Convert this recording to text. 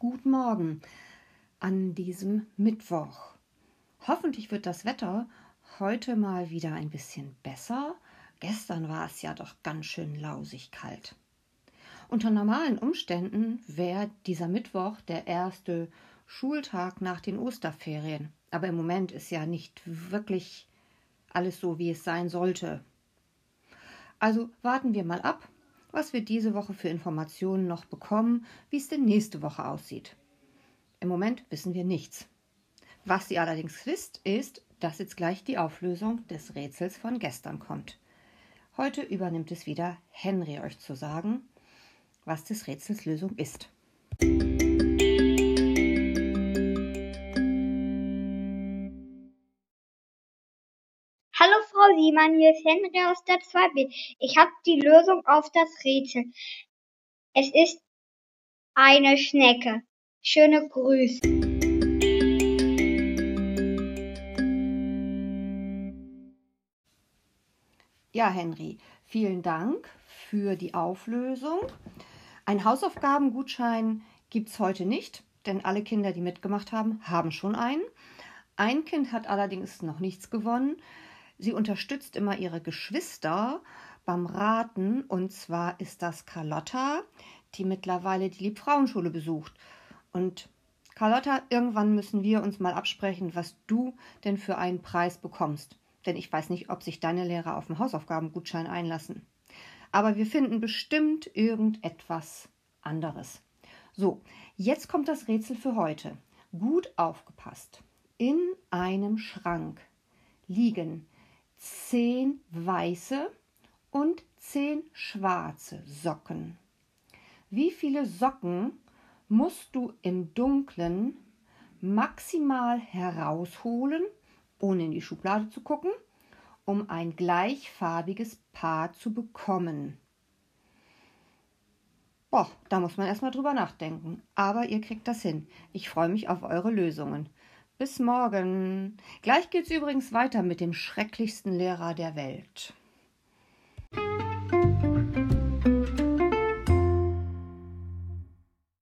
Morgen an diesem Mittwoch. Hoffentlich wird das Wetter heute mal wieder ein bisschen besser. Gestern war es ja doch ganz schön lausig kalt. Unter normalen Umständen wäre dieser Mittwoch der erste Schultag nach den Osterferien. Aber im Moment ist ja nicht wirklich alles so, wie es sein sollte. Also warten wir mal ab, was wir diese Woche für Informationen noch bekommen, wie es denn nächste Woche aussieht. Im Moment wissen wir nichts. Was ihr allerdings wisst, ist, dass jetzt gleich die Auflösung des Rätsels von gestern kommt. Heute übernimmt es wieder Henry euch zu sagen, was des Rätsels Lösung ist. Siemann, hier ist Henry aus der 2b. Ich habe die Lösung auf das Rätsel. Es ist eine Schnecke. Schöne Grüße. Ja, Henry, vielen Dank für die Auflösung. Ein Hausaufgabengutschein gibt es heute nicht, denn alle Kinder, die mitgemacht haben, haben schon einen. Ein Kind hat allerdings noch nichts gewonnen. Sie unterstützt immer ihre Geschwister beim Raten und zwar ist das Carlotta, die mittlerweile die Liebfrauenschule besucht. Und Carlotta, irgendwann müssen wir uns mal absprechen, was du denn für einen Preis bekommst. Denn ich weiß nicht, ob sich deine Lehrer auf den Hausaufgabengutschein einlassen. Aber wir finden bestimmt irgendetwas anderes. So, jetzt kommt das Rätsel für heute. Gut aufgepasst. In einem Schrank liegen zehn weiße und zehn schwarze Socken. Wie viele Socken musst du im Dunkeln maximal herausholen, ohne in die Schublade zu gucken, um ein gleichfarbiges Paar zu bekommen? Boah, da muss man erstmal drüber nachdenken. Aber ihr kriegt das hin. Ich freue mich auf eure Lösungen. Bis morgen. Gleich geht's übrigens weiter mit dem schrecklichsten Lehrer der Welt.